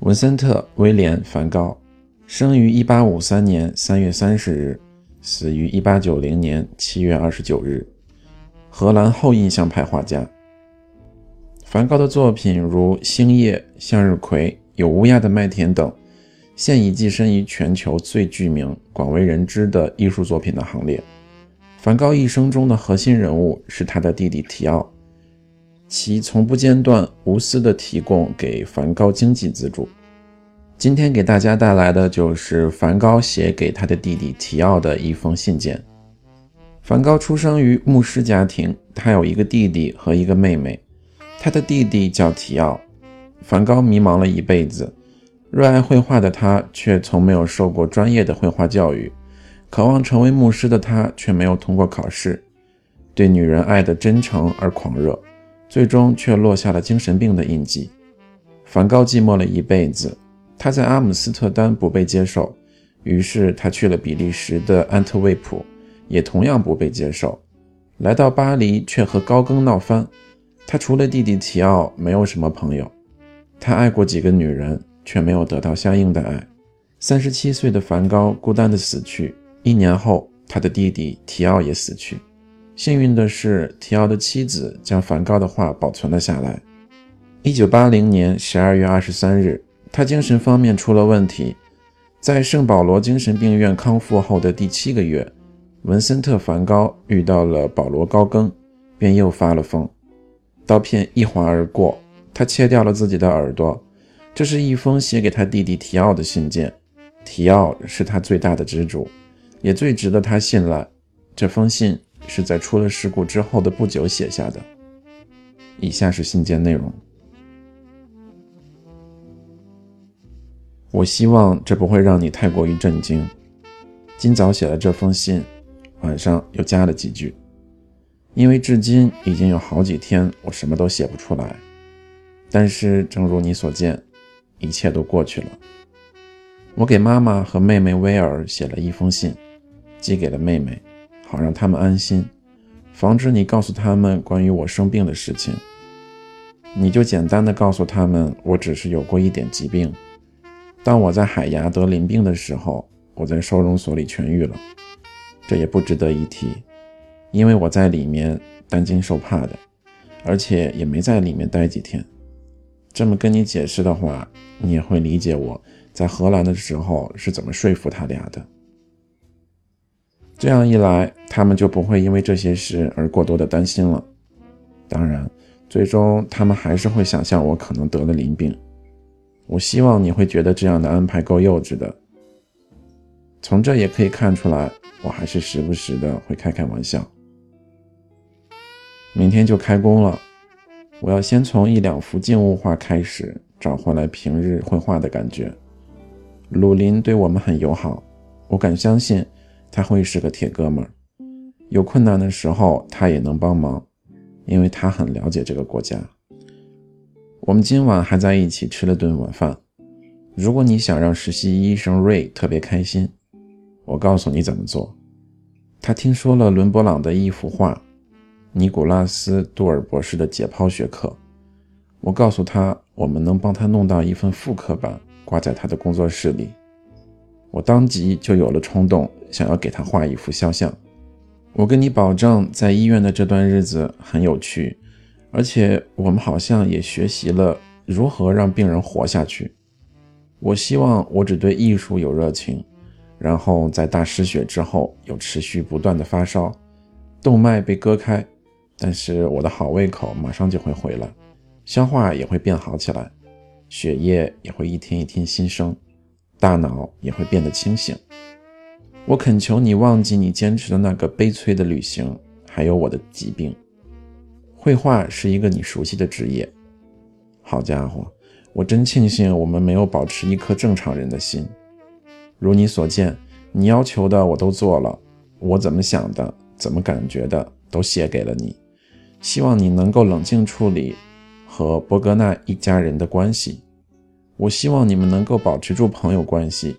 文森特·威廉·梵高，生于1853年3月30日，死于1890年7月29日，荷兰后印象派画家。梵高的作品如《星夜》《向日葵》《有乌鸦的麦田》等，现已跻身于全球最具名、广为人知的艺术作品的行列。梵高一生中的核心人物是他的弟弟提奥。其从不间断、无私地提供给梵高经济资助。今天给大家带来的就是梵高写给他的弟弟提奥的一封信件。梵高出生于牧师家庭，他有一个弟弟和一个妹妹。他的弟弟叫提奥。梵高迷茫了一辈子，热爱绘画的他却从没有受过专业的绘画教育，渴望成为牧师的他却没有通过考试，对女人爱得真诚而狂热。最终却落下了精神病的印记。梵高寂寞了一辈子，他在阿姆斯特丹不被接受，于是他去了比利时的安特卫普，也同样不被接受。来到巴黎，却和高更闹翻。他除了弟弟提奥，没有什么朋友。他爱过几个女人，却没有得到相应的爱。三十七岁的梵高孤单的死去。一年后，他的弟弟提奥也死去。幸运的是，提奥的妻子将梵高的画保存了下来。一九八零年十二月二十三日，他精神方面出了问题，在圣保罗精神病院康复后的第七个月，文森特·梵高遇到了保罗·高更，便又发了疯。刀片一划而过，他切掉了自己的耳朵。这是一封写给他弟弟提奥的信件。提奥是他最大的支柱，也最值得他信赖。这封信。是在出了事故之后的不久写下的。以下是信件内容。我希望这不会让你太过于震惊。今早写了这封信，晚上又加了几句，因为至今已经有好几天我什么都写不出来。但是正如你所见，一切都过去了。我给妈妈和妹妹威尔写了一封信，寄给了妹妹。好让他们安心，防止你告诉他们关于我生病的事情。你就简单的告诉他们，我只是有过一点疾病。当我在海牙得淋病的时候，我在收容所里痊愈了。这也不值得一提，因为我在里面担惊受怕的，而且也没在里面待几天。这么跟你解释的话，你也会理解我在荷兰的时候是怎么说服他俩的。这样一来，他们就不会因为这些事而过多的担心了。当然，最终他们还是会想象我可能得了淋病。我希望你会觉得这样的安排够幼稚的。从这也可以看出来，我还是时不时的会开开玩笑。明天就开工了，我要先从一两幅静物画开始，找回来平日绘画的感觉。鲁林对我们很友好，我敢相信。他会是个铁哥们儿，有困难的时候他也能帮忙，因为他很了解这个国家。我们今晚还在一起吃了顿晚饭。如果你想让实习医生瑞特别开心，我告诉你怎么做。他听说了伦勃朗的一幅画，尼古拉斯·杜尔博士的解剖学课。我告诉他，我们能帮他弄到一份复刻版，挂在他的工作室里。我当即就有了冲动。想要给他画一幅肖像，我跟你保证，在医院的这段日子很有趣，而且我们好像也学习了如何让病人活下去。我希望我只对艺术有热情，然后在大失血之后有持续不断的发烧，动脉被割开，但是我的好胃口马上就会回来，消化也会变好起来，血液也会一天一天新生，大脑也会变得清醒。我恳求你忘记你坚持的那个悲催的旅行，还有我的疾病。绘画是一个你熟悉的职业。好家伙，我真庆幸我们没有保持一颗正常人的心。如你所见，你要求的我都做了，我怎么想的，怎么感觉的，都写给了你。希望你能够冷静处理和伯格纳一家人的关系。我希望你们能够保持住朋友关系。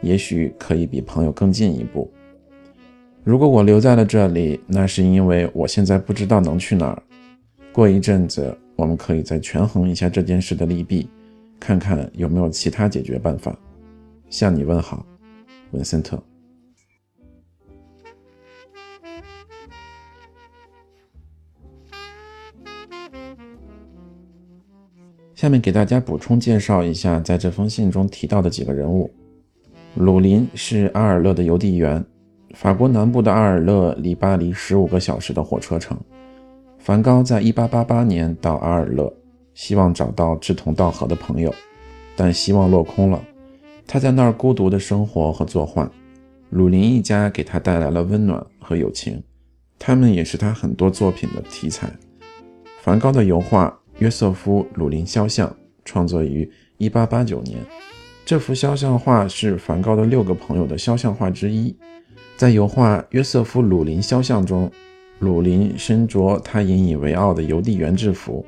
也许可以比朋友更进一步。如果我留在了这里，那是因为我现在不知道能去哪儿。过一阵子，我们可以再权衡一下这件事的利弊，看看有没有其他解决办法。向你问好，文森特。下面给大家补充介绍一下，在这封信中提到的几个人物。鲁林是阿尔勒的邮递员。法国南部的阿尔勒离巴黎十五个小时的火车程。梵高在1888年到阿尔勒，希望找到志同道合的朋友，但希望落空了。他在那儿孤独的生活和作画。鲁林一家给他带来了温暖和友情，他们也是他很多作品的题材。梵高的油画《约瑟夫·鲁林肖像》创作于1889年。这幅肖像画是梵高的六个朋友的肖像画之一。在油画《约瑟夫·鲁林肖像》中，鲁林身着他引以为傲的邮递员制服，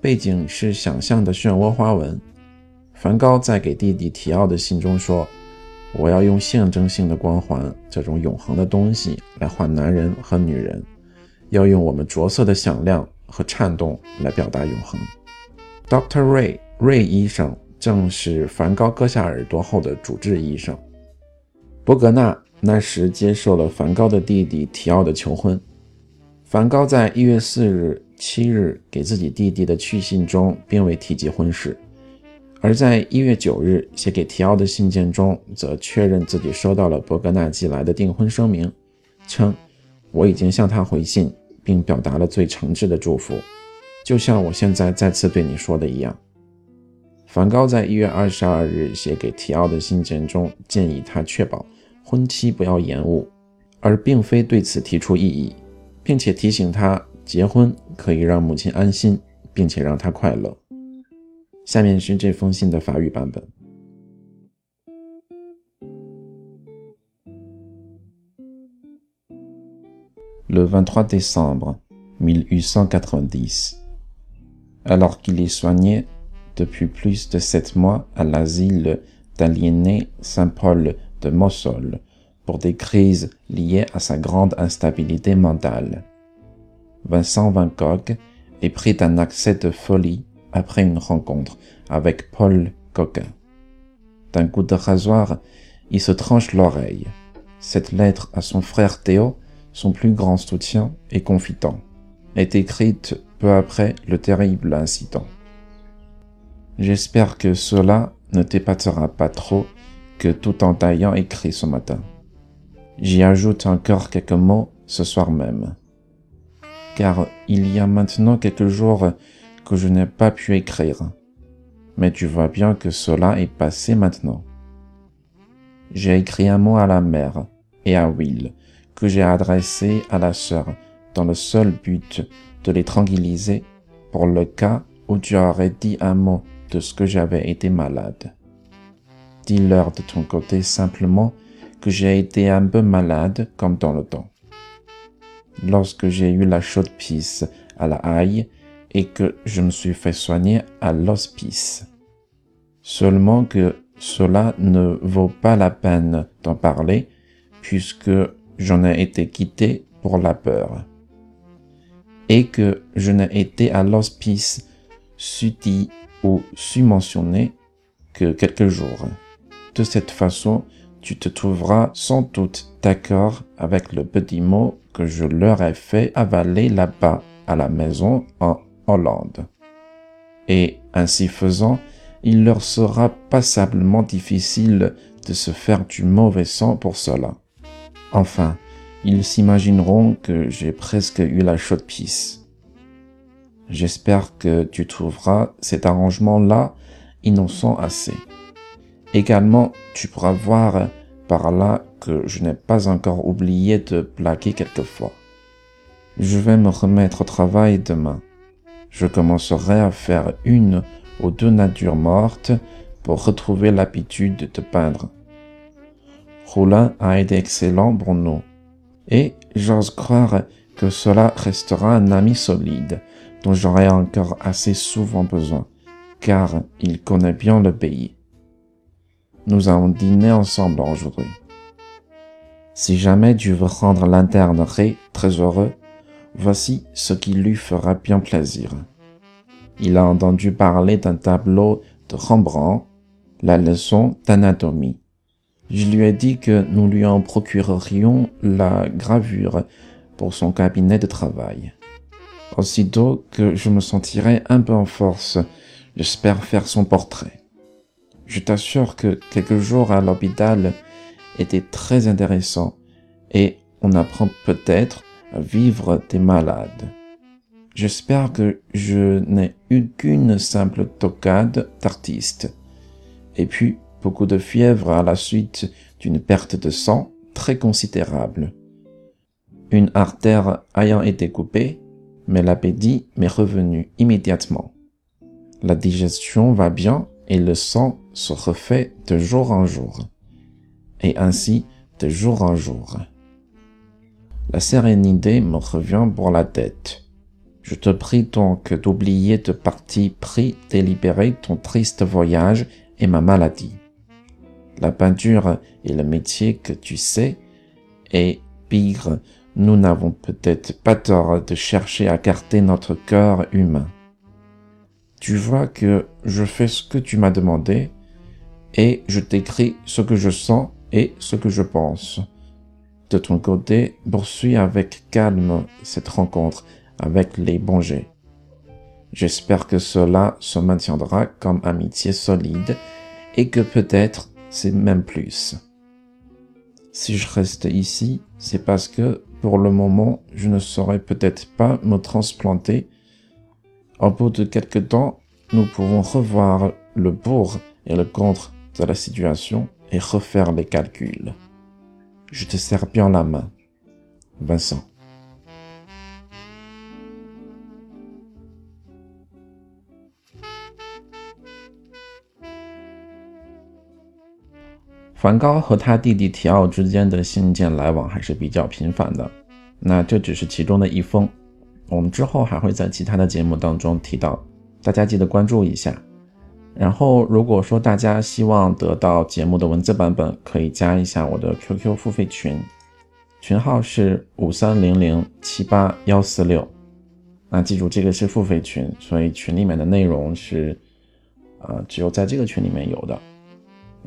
背景是想象的漩涡花纹。梵高在给弟弟提奥的信中说：“我要用象征性的光环，这种永恒的东西，来换男人和女人；要用我们着色的响亮和颤动来表达永恒。” Dr. Ray 瑞医生。正是梵高割下耳朵后的主治医生。伯格纳那时接受了梵高的弟弟提奥的求婚。梵高在一月四日、七日给自己弟弟的去信中并未提及婚事，而在一月九日写给提奥的信件中，则确认自己收到了伯格纳寄来的订婚声明，称：“我已经向他回信，并表达了最诚挚的祝福，就像我现在再次对你说的一样。”梵高在一月二十二日写给提奥的信件中，建议他确保婚期不要延误，而并非对此提出异议，并且提醒他结婚可以让母亲安心，并且让她快乐。下面是这封信的法语版本：Le vingt-trois décembre mille huit cent quatre-vingt-dix, alors qu'il est soigné. depuis plus de sept mois à l'asile d'aliénés Saint-Paul de Mossol pour des crises liées à sa grande instabilité mentale. Vincent Van Gogh est pris d'un accès de folie après une rencontre avec Paul Gauguin. D'un coup de rasoir, il se tranche l'oreille. Cette lettre à son frère Théo, son plus grand soutien et confident, est écrite peu après le terrible incident. J'espère que cela ne t'épatera pas trop que tout en t'ayant écrit ce matin. J'y ajoute encore quelques mots ce soir même. Car il y a maintenant quelques jours que je n'ai pas pu écrire. Mais tu vois bien que cela est passé maintenant. J'ai écrit un mot à la mère et à Will que j'ai adressé à la sœur dans le seul but de les tranquilliser pour le cas où tu aurais dit un mot de ce que j'avais été malade. Dis-leur de ton côté simplement que j'ai été un peu malade comme dans le temps. Lorsque j'ai eu la chaude pisse à la haille et que je me suis fait soigner à l'hospice. Seulement que cela ne vaut pas la peine d'en parler puisque j'en ai été quitté pour la peur. Et que je n'ai été à l'hospice suti ou mentionner que quelques jours. De cette façon, tu te trouveras sans doute d'accord avec le petit mot que je leur ai fait avaler là-bas à la maison en Hollande. Et ainsi faisant, il leur sera passablement difficile de se faire du mauvais sang pour cela. Enfin, ils s'imagineront que j'ai presque eu la chaude pisse. J'espère que tu trouveras cet arrangement-là innocent assez. Également, tu pourras voir par là que je n'ai pas encore oublié de plaquer quelquefois. Je vais me remettre au travail demain. Je commencerai à faire une ou deux natures mortes pour retrouver l'habitude de peindre. Roulin a été excellent pour nous, et j'ose croire que cela restera un ami solide dont j'aurai encore assez souvent besoin, car il connaît bien le pays. Nous allons dîner ensemble aujourd'hui. Si jamais tu veux rendre l'interne Ré très heureux, voici ce qui lui fera bien plaisir. Il a entendu parler d'un tableau de Rembrandt, la leçon d'anatomie. Je lui ai dit que nous lui en procurerions la gravure pour son cabinet de travail. Aussitôt que je me sentirai un peu en force, j'espère faire son portrait. Je t'assure que quelques jours à l'hôpital étaient très intéressants et on apprend peut-être à vivre des malades. J'espère que je n'ai eu qu'une simple tocade d'artiste. Et puis, beaucoup de fièvre à la suite d'une perte de sang très considérable. Une artère ayant été coupée, mais l'appétit m'est revenu immédiatement. La digestion va bien et le sang se refait de jour en jour, et ainsi de jour en jour. La sérénité me revient pour la tête. Je te prie donc d'oublier de parti pris délibérer ton triste voyage et ma maladie. La peinture est le métier que tu sais, et pire, nous n'avons peut-être pas tort de chercher à garder notre cœur humain. Tu vois que je fais ce que tu m'as demandé et je t'écris ce que je sens et ce que je pense. De ton côté, poursuis avec calme cette rencontre avec les bongers. J'espère que cela se maintiendra comme amitié solide et que peut-être c'est même plus. Si je reste ici, c'est parce que pour le moment, je ne saurais peut-être pas me transplanter au bout de quelque temps, nous pouvons revoir le pour et le contre de la situation et refaire les calculs. Je te serre bien la main. Vincent. 梵高和他弟弟提奥之间的信件来往还是比较频繁的，那这只是其中的一封。我们之后还会在其他的节目当中提到，大家记得关注一下。然后，如果说大家希望得到节目的文字版本，可以加一下我的 QQ 付费群，群号是五三零零七八幺四六。那记住，这个是付费群，所以群里面的内容是，呃，只有在这个群里面有的。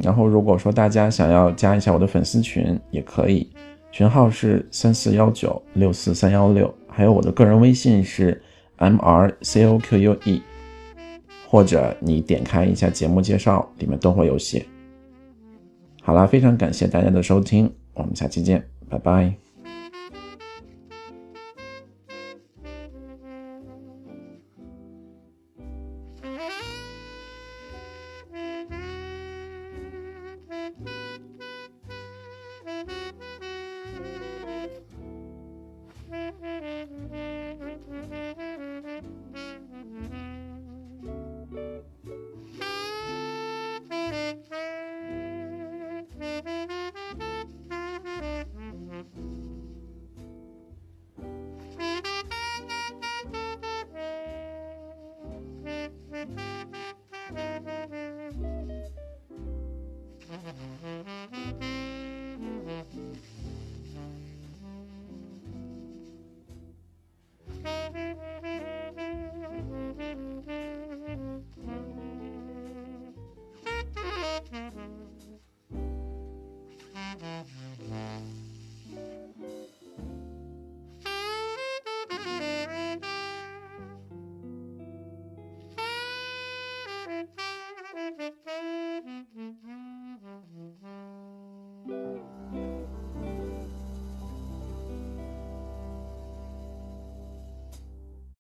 然后，如果说大家想要加一下我的粉丝群，也可以，群号是三四幺九六四三幺六。还有我的个人微信是 m r c o q u e，或者你点开一下节目介绍，里面都会有写。好啦，非常感谢大家的收听，我们下期见，拜拜。Mm-hmm.